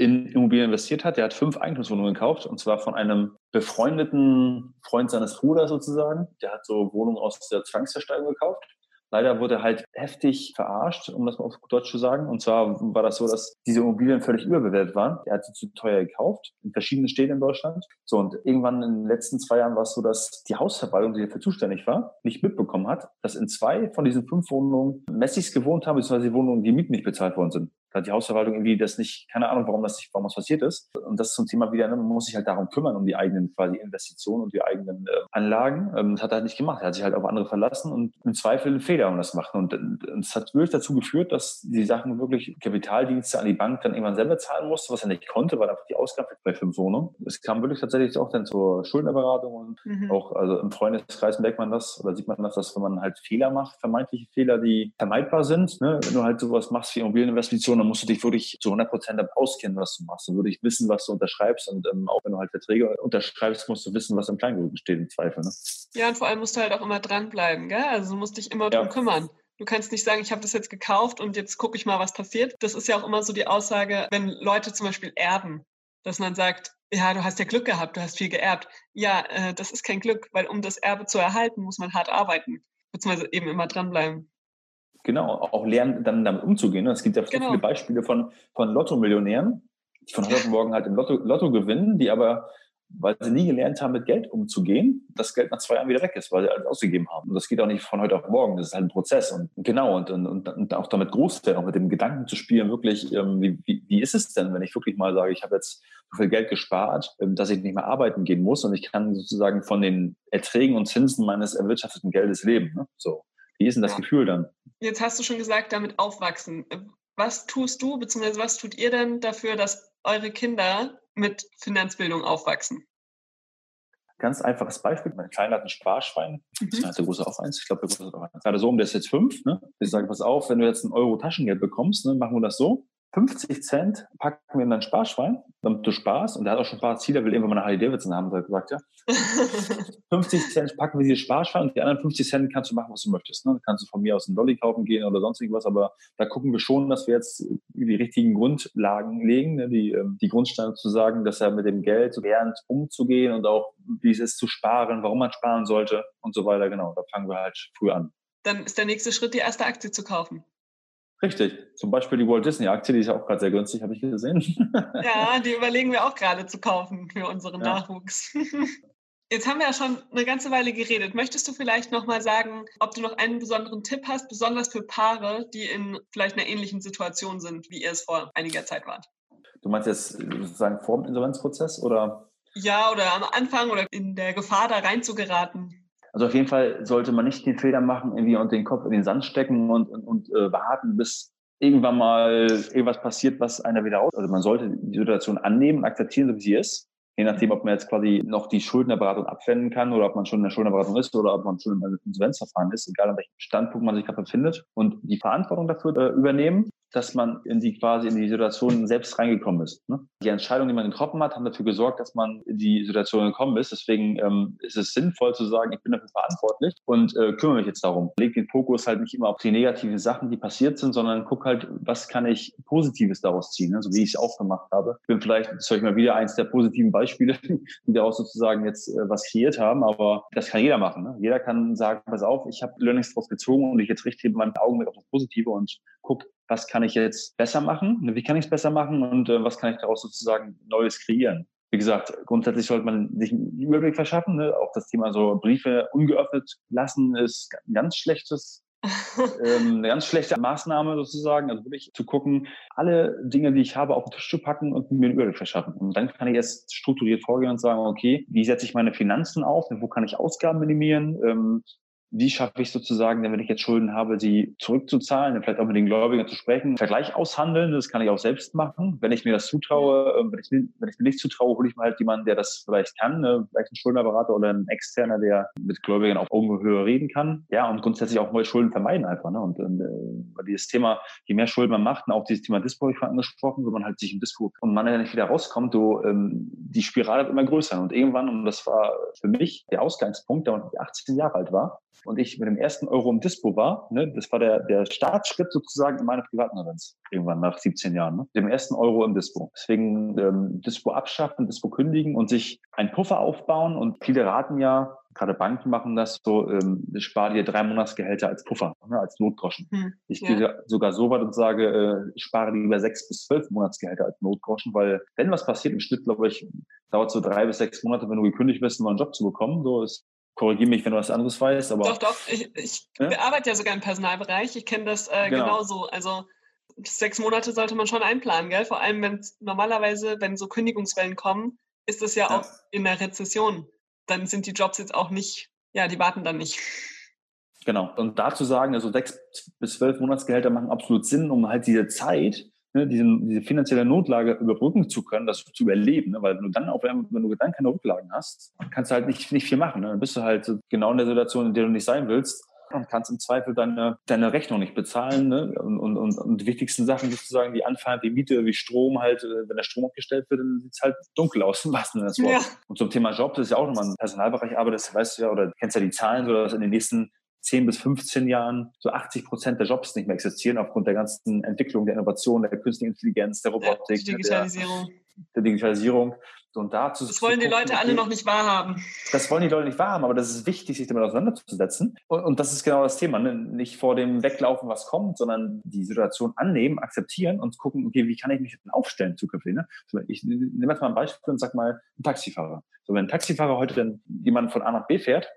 in Immobilien investiert hat. Der hat fünf Eigentumswohnungen gekauft und zwar von einem befreundeten Freund seines Bruders sozusagen. Der hat so Wohnungen aus der Zwangsversteigerung gekauft Leider wurde er halt heftig verarscht, um das mal auf Deutsch zu sagen. Und zwar war das so, dass diese Immobilien völlig überbewertet waren. Er hat sie zu teuer gekauft, in verschiedenen Städten in Deutschland. So, und irgendwann in den letzten zwei Jahren war es so, dass die Hausverwaltung, die dafür zuständig war, nicht mitbekommen hat, dass in zwei von diesen fünf Wohnungen Messis gewohnt haben, beziehungsweise die Wohnungen, die Mieten nicht bezahlt worden sind. Da hat die Hausverwaltung irgendwie das nicht, keine Ahnung, warum das nicht, warum das passiert ist. Und das ist zum Thema wieder, ne, man muss sich halt darum kümmern, um die eigenen quasi Investitionen und die eigenen äh, Anlagen. Ähm, das hat er halt nicht gemacht. Er hat sich halt auf andere verlassen und im Zweifel einen Fehler um das machen. Und es hat wirklich dazu geführt, dass die Sachen wirklich Kapitaldienste an die Bank dann irgendwann selber zahlen musste, was er nicht konnte, weil einfach die Ausgabe bei fünf Wohnungen. Es kam wirklich tatsächlich auch dann zur Schuldenberatung und mhm. auch, also im Freundeskreis merkt man das oder sieht man das, dass wenn man halt Fehler macht, vermeintliche Fehler, die vermeidbar sind, ne? wenn du halt sowas machst wie Immobilieninvestitionen, dann musst du dich wirklich zu 100 Prozent auskennen, was du machst. Dann würde ich wissen, was du unterschreibst und ähm, auch wenn du halt Verträge unterschreibst, musst du wissen, was im Kleingruppen steht im Zweifel. Ne? Ja, und vor allem musst du halt auch immer dranbleiben, gell? Also du musst dich immer ja. drum kümmern. Du kannst nicht sagen, ich habe das jetzt gekauft und jetzt gucke ich mal, was passiert. Das ist ja auch immer so die Aussage, wenn Leute zum Beispiel erben, dass man sagt, ja, du hast ja Glück gehabt, du hast viel geerbt. Ja, äh, das ist kein Glück, weil um das Erbe zu erhalten, muss man hart arbeiten, beziehungsweise eben immer dranbleiben. Genau, auch lernen, dann damit umzugehen. Ne? Es gibt ja so genau. viele Beispiele von, von Lotto-Millionären, die von heute auf morgen halt im Lotto, Lotto gewinnen, die aber weil sie nie gelernt haben, mit Geld umzugehen, das Geld nach zwei Jahren wieder weg ist, weil sie alles ausgegeben haben. Und das geht auch nicht von heute auf morgen, das ist halt ein Prozess. Und genau, und, und, und auch damit groß werden, auch mit dem Gedanken zu spielen, wirklich, ähm, wie, wie, wie ist es denn, wenn ich wirklich mal sage, ich habe jetzt so viel Geld gespart, ähm, dass ich nicht mehr arbeiten gehen muss und ich kann sozusagen von den Erträgen und Zinsen meines erwirtschafteten Geldes leben. Ne? So. Wie ist denn das Gefühl dann? Jetzt hast du schon gesagt, damit aufwachsen. Was tust du, beziehungsweise was tut ihr denn dafür, dass eure Kinder mit Finanzbildung aufwachsen? Ganz einfaches Beispiel. Mein Kleiner hat ein Sparschwein. Mhm. hat der Große auch eins. Ich glaube, der Große hat auch eins. Gerade so um, der ist jetzt fünf. Ne? Ich sage, pass auf, wenn du jetzt einen Euro Taschengeld bekommst, ne, machen wir das so. 50 Cent packen wir in dein Sparschwein, damit du sparst. Und der hat auch schon ein paar Ziele, will irgendwann mal eine Harley Davidson haben, hat gesagt, ja. (laughs) 50 Cent packen wir dieses Sparschwein und die anderen 50 Cent kannst du machen, was du möchtest. Ne? kannst du von mir aus einen Dolly kaufen gehen oder sonst irgendwas, aber da gucken wir schon, dass wir jetzt die richtigen Grundlagen legen, ne? die, ähm, die Grundsteine zu sagen, dass er mit dem Geld lernt, umzugehen und auch, wie es ist zu sparen, warum man sparen sollte und so weiter. Genau, da fangen wir halt früh an. Dann ist der nächste Schritt, die erste Aktie zu kaufen. Richtig. Zum Beispiel die Walt Disney Aktie, die ist ja auch gerade sehr günstig, habe ich gesehen. (laughs) Ja, die überlegen wir auch gerade zu kaufen für unseren ja. Nachwuchs. (laughs) Jetzt haben wir ja schon eine ganze Weile geredet. Möchtest du vielleicht nochmal sagen, ob du noch einen besonderen Tipp hast, besonders für Paare, die in vielleicht einer ähnlichen Situation sind, wie ihr es vor einiger Zeit wart? Du meinst jetzt sozusagen vor dem Insolvenzprozess oder? Ja, oder am Anfang oder in der Gefahr, da reinzugeraten. Also auf jeden Fall sollte man nicht den Fehler machen, irgendwie und den Kopf in den Sand stecken und, und, und äh, warten, bis irgendwann mal irgendwas passiert, was einer wieder aus. Also man sollte die Situation annehmen akzeptieren, so wie sie ist. Je nachdem, ob man jetzt quasi noch die Schuldnerberatung abwenden kann oder ob man schon in der Schuldnerberatung ist oder ob man schon im Insolvenzverfahren ist, egal an welchem Standpunkt man sich gerade befindet und die Verantwortung dafür äh, übernehmen dass man in die quasi in die Situation selbst reingekommen ist. Ne? Die Entscheidungen, die man getroffen hat, haben dafür gesorgt, dass man in die Situation gekommen ist. Deswegen ähm, ist es sinnvoll zu sagen, ich bin dafür verantwortlich und äh, kümmere mich jetzt darum. Leg den Fokus halt nicht immer auf die negativen Sachen, die passiert sind, sondern guck halt, was kann ich Positives daraus ziehen, ne? so wie ich es auch gemacht habe. Ich bin vielleicht, das ich mal wieder eins der positiven Beispiele, (laughs) die daraus sozusagen jetzt äh, was kreiert haben, aber das kann jeder machen. Ne? Jeder kann sagen, pass auf, ich habe Learnings daraus gezogen und ich jetzt richte meinen Augen mit auf das Positive und guck, was kann ich jetzt besser machen, wie kann ich es besser machen und äh, was kann ich daraus sozusagen Neues kreieren. Wie gesagt, grundsätzlich sollte man sich einen Überblick verschaffen. Ne? Auch das Thema so Briefe ungeöffnet lassen ist ein ganz schlechtes (laughs) ähm, eine ganz schlechte Maßnahme sozusagen. Also wirklich zu gucken, alle Dinge, die ich habe, auf den Tisch zu packen und mir einen Überblick verschaffen. Und dann kann ich erst strukturiert vorgehen und sagen, okay, wie setze ich meine Finanzen auf? Wo kann ich Ausgaben minimieren? Ähm, wie schaffe ich sozusagen, wenn ich jetzt Schulden habe, sie zurückzuzahlen, vielleicht auch mit den Gläubigern zu sprechen, Vergleich aushandeln, das kann ich auch selbst machen. Wenn ich mir das zutraue, ähm, wenn ich, wenn ich mir nicht zutraue, hole ich mir halt jemanden, der das vielleicht kann, ne? vielleicht ein Schuldnerberater oder ein Externer, der mit Gläubigern auf Augenhöhe reden kann. Ja, und grundsätzlich auch neue Schulden vermeiden einfach. Ne? Und, und äh, dieses Thema, je mehr Schulden man macht, und auch dieses Thema Dispo ich vorhin angesprochen, wenn man halt sich im Dispo und man ja nicht wieder rauskommt, so, ähm, die Spirale wird immer größer. Und irgendwann, und das war für mich der Ausgangspunkt, da ich 18 Jahre alt war, und ich mit dem ersten Euro im Dispo war, ne, das war der, der Startschritt sozusagen in meiner privaten Insolvenz, irgendwann nach 17 Jahren, ne, dem ersten Euro im Dispo. Deswegen ähm, Dispo abschaffen, Dispo kündigen und sich einen Puffer aufbauen und viele raten ja, gerade Banken machen das so, ähm, spare dir drei Monatsgehälter als Puffer, ne, als Notgroschen. Hm, ich ja. gehe sogar so weit und sage, äh, spare lieber sechs bis zwölf Monatsgehälter als Notgroschen, weil wenn was passiert, im Schnitt, glaube ich, dauert so drei bis sechs Monate, wenn du gekündigt bist, einen neuen Job zu bekommen. So ist korrigiere mich, wenn du was anderes weißt. Aber, doch, doch. Ich, ich ja? arbeite ja sogar im Personalbereich. Ich kenne das äh, genau. genauso. Also sechs Monate sollte man schon einplanen, gell? Vor allem, wenn normalerweise, wenn so Kündigungswellen kommen, ist das ja, ja, auch in der Rezession. Dann sind die Jobs jetzt auch nicht, ja, die warten dann nicht. Genau. Und dazu sagen, also sechs bis zwölf Monatsgehälter machen absolut Sinn, um halt diese Zeit ne, diese, diese finanzielle Notlage überbrücken zu können, das zu überleben. Ne? Weil wenn du dann auf wenn du dann keine Rücklagen hast, kannst du halt nicht, nicht viel machen. Ne? Dann bist du halt genau in der Situation, in der du nicht sein willst und kannst im Zweifel deine, deine Rechnung nicht bezahlen. Ne? Und, und, und, und die wichtigsten Sachen sozusagen, die anfallen, wie Miete, wie Strom halt, äh, wenn der Strom abgestellt wird, dann sieht es halt dunkel aus, was denn das Wort. Ja. Und zum Thema Job, das ist ja auch nochmal ein Personalbereich, aber das weißt du ja, oder kennst ja die Zahlen, so dass in den nächsten 10 bis 15 Jahren so 80 Prozent der Jobs nicht mehr existieren aufgrund der ganzen Entwicklung, der Innovation, der künstlichen Intelligenz, der Robotik, ja, Digitalisierung. Der, der Digitalisierung. Und dazu das wollen die Leute alle noch nicht wahrhaben. Das wollen die Leute nicht wahrhaben, aber das ist wichtig, sich damit auseinanderzusetzen. Und, und das ist genau das Thema. Ne? Nicht vor dem Weglaufen, was kommt, sondern die Situation annehmen, akzeptieren und gucken, okay, wie kann ich mich denn aufstellen zukünftig? Ne? Ich nehme jetzt mal ein Beispiel und sag mal, ein Taxifahrer. So, wenn ein Taxifahrer heute dann jemanden von A nach B fährt,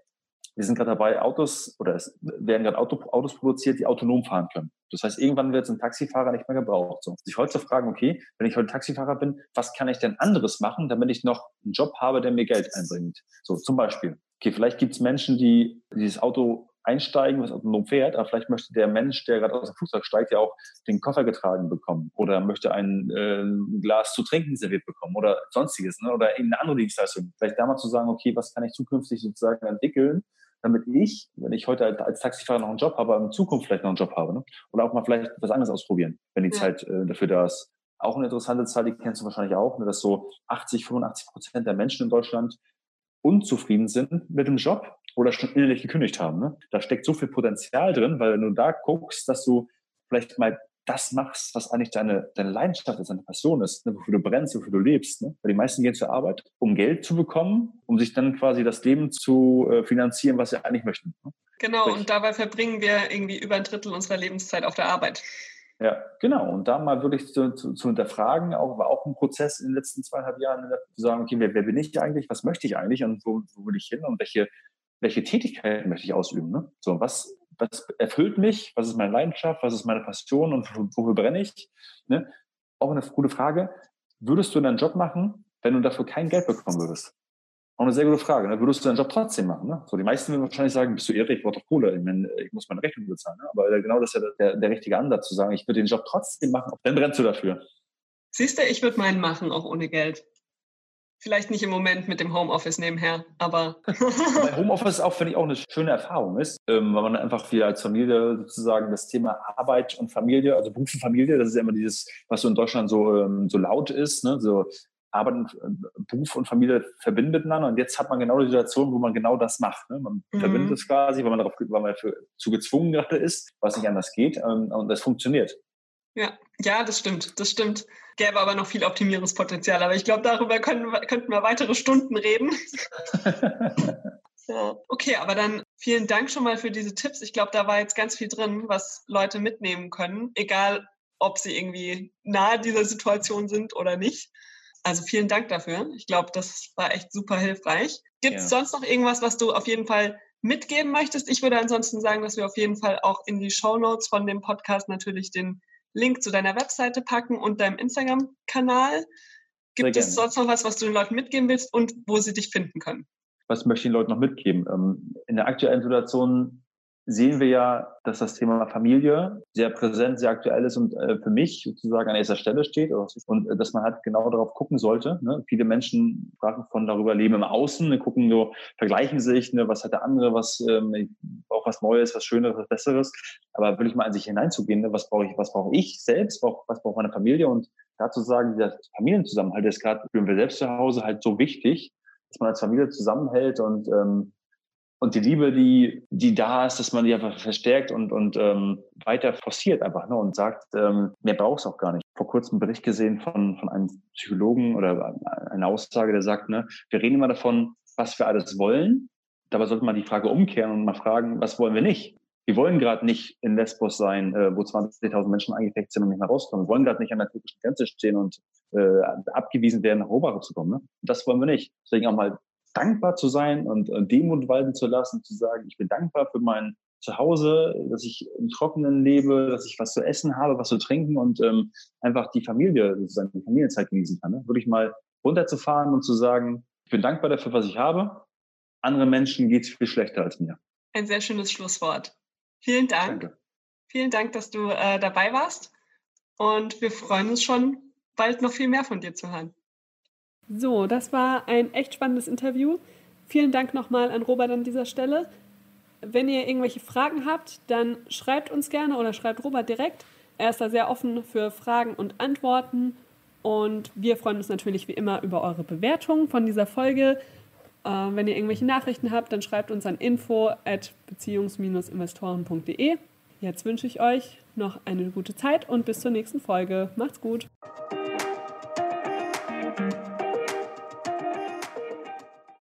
wir sind gerade dabei, Autos oder es werden gerade Auto, Autos produziert, die autonom fahren können. Das heißt, irgendwann wird ein Taxifahrer nicht mehr gebraucht. So. Sich heute zu fragen, okay, wenn ich heute Taxifahrer bin, was kann ich denn anderes machen, damit ich noch einen Job habe, der mir Geld einbringt? So, zum Beispiel. Okay, vielleicht gibt es Menschen, die dieses Auto einsteigen, was autonom fährt, aber vielleicht möchte der Mensch, der gerade aus dem Flugzeug steigt, ja auch den Koffer getragen bekommen oder möchte ein äh, Glas zu trinken serviert bekommen oder sonstiges ne? oder irgendeine andere Dienstleistung. Vielleicht da mal zu sagen, okay, was kann ich zukünftig sozusagen entwickeln, damit ich, wenn ich heute als Taxifahrer noch einen Job habe, in Zukunft vielleicht noch einen Job habe. Ne? Oder auch mal vielleicht was anderes ausprobieren, wenn die ja. Zeit äh, dafür da ist. Auch eine interessante Zahl, die kennst du wahrscheinlich auch, ne, dass so 80, 85 Prozent der Menschen in Deutschland unzufrieden sind mit dem Job oder schon innerlich gekündigt haben. Ne? Da steckt so viel Potenzial drin, weil wenn du da guckst, dass du vielleicht mal das machst, was eigentlich deine, deine Leidenschaft ist, deine Passion ist, ne, wofür du brennst, wofür du lebst. Ne? Weil die meisten gehen zur Arbeit, um Geld zu bekommen, um sich dann quasi das Leben zu äh, finanzieren, was sie eigentlich möchten. Ne? Genau, Sprich, und dabei verbringen wir irgendwie über ein Drittel unserer Lebenszeit auf der Arbeit. Ja, genau. Und da mal wirklich zu, zu, zu hinterfragen, auch, war auch ein Prozess in den letzten zweieinhalb Jahren, zu sagen, okay, wer, wer bin ich eigentlich, was möchte ich eigentlich und wo, wo will ich hin und welche, welche Tätigkeit möchte ich ausüben? Ne? So, was, was erfüllt mich, was ist meine Leidenschaft, was ist meine Passion und wofür brenne ich? Ne? Auch eine gute Frage. Würdest du deinen Job machen, wenn du dafür kein Geld bekommen würdest? Auch eine sehr gute Frage. Ne? Würdest du deinen Job trotzdem machen? Ne? So, die meisten würden wahrscheinlich sagen, bist du irre, ich brauche doch Kohle, ich, meine, ich muss meine Rechnung bezahlen. Ne? Aber genau das ist ja der, der richtige Ansatz, zu sagen, ich würde den Job trotzdem machen, dann brennst du dafür. Siehst du, ich würde meinen machen, auch ohne Geld. Vielleicht nicht im Moment mit dem Homeoffice nebenher, aber. (laughs) Homeoffice auch, finde ich, auch eine schöne Erfahrung ist, ähm, weil man einfach wieder als Familie sozusagen das Thema Arbeit und Familie, also Beruf und Familie, das ist ja immer dieses, was so in Deutschland so, ähm, so laut ist, ne? so Arbeit und äh, Beruf und Familie verbinden miteinander. Und jetzt hat man genau die Situation, wo man genau das macht. Ne? Man mhm. verbindet es quasi, weil man darauf, weil man dafür zu gezwungen gerade ist, was nicht anders geht. Ähm, und das funktioniert. Ja, ja, das stimmt, das stimmt. Gäbe aber noch viel Optimierungspotenzial. Aber ich glaube, darüber können, könnten wir weitere Stunden reden. (laughs) ja. Okay, aber dann vielen Dank schon mal für diese Tipps. Ich glaube, da war jetzt ganz viel drin, was Leute mitnehmen können, egal ob sie irgendwie nahe dieser Situation sind oder nicht. Also vielen Dank dafür. Ich glaube, das war echt super hilfreich. Gibt es ja. sonst noch irgendwas, was du auf jeden Fall mitgeben möchtest? Ich würde ansonsten sagen, dass wir auf jeden Fall auch in die Show Notes von dem Podcast natürlich den Link zu deiner Webseite packen und deinem Instagram-Kanal. Gibt es sonst noch was, was du den Leuten mitgeben willst und wo sie dich finden können? Was möchte ich den Leuten noch mitgeben? Ähm, in der aktuellen Situation sehen wir ja, dass das Thema Familie sehr präsent, sehr aktuell ist und äh, für mich sozusagen an erster Stelle steht und äh, dass man halt genau darauf gucken sollte. Ne? Viele Menschen fragen von darüber Leben im Außen, ne? gucken so, vergleichen sich, ne? was hat der andere, was ähm, auch was Neues, was Schöneres, was Besseres. Aber will ich mal an sich hineinzugehen, ne? was brauche ich, was brauche ich selbst, was braucht meine Familie und dazu sagen, dieser Familienzusammenhalt ist gerade für wir selbst zu Hause halt so wichtig, dass man als Familie zusammenhält und ähm, und die Liebe, die, die da ist, dass man die einfach verstärkt und, und ähm, weiter forciert einfach ne, und sagt, ähm, mehr braucht es auch gar nicht. Vor kurzem einen Bericht gesehen von, von einem Psychologen oder eine Aussage, der sagt, ne, wir reden immer davon, was wir alles wollen. Dabei sollte man die Frage umkehren und mal fragen, was wollen wir nicht? Wir wollen gerade nicht in Lesbos sein, äh, wo 20.000 Menschen eingefeckt sind und nicht mehr rauskommen. Wir wollen gerade nicht an der türkischen Grenze stehen und äh, abgewiesen werden, nach Europa zu kommen. Ne? Das wollen wir nicht. Deswegen auch mal dankbar zu sein und, und Demut walten zu lassen, zu sagen, ich bin dankbar für mein Zuhause, dass ich im Trockenen lebe, dass ich was zu essen habe, was zu trinken und ähm, einfach die Familie, sozusagen die Familienzeit genießen kann. Ne? Wirklich mal runterzufahren und zu sagen, ich bin dankbar dafür, was ich habe. Anderen Menschen geht es viel schlechter als mir. Ein sehr schönes Schlusswort. Vielen Dank. Danke. Vielen Dank, dass du äh, dabei warst. Und wir freuen uns schon, bald noch viel mehr von dir zu hören. So, das war ein echt spannendes Interview. Vielen Dank nochmal an Robert an dieser Stelle. Wenn ihr irgendwelche Fragen habt, dann schreibt uns gerne oder schreibt Robert direkt. Er ist da sehr offen für Fragen und Antworten. Und wir freuen uns natürlich wie immer über eure Bewertung von dieser Folge. Äh, wenn ihr irgendwelche Nachrichten habt, dann schreibt uns an info at beziehungs-investoren.de. Jetzt wünsche ich euch noch eine gute Zeit und bis zur nächsten Folge. Macht's gut!